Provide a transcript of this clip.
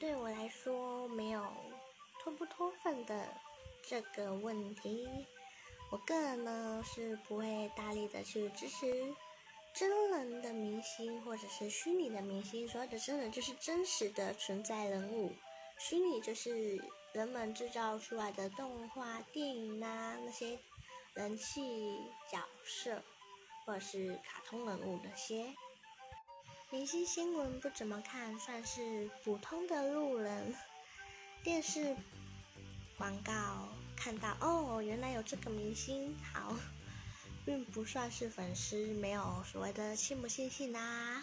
对我来说没有脱不脱粉的这个问题。我个人呢是不会大力的去支持真人的明星或者是虚拟的明星。所谓的真人就是真实的存在人物，虚拟就是人们制造出来的动画、电影啊那些人气角色或者是卡通人物那些。明星新闻不怎么看，算是普通的路人。电视广告看到哦，原来有这个明星，好，并不算是粉丝，没有所谓的信不信信啦。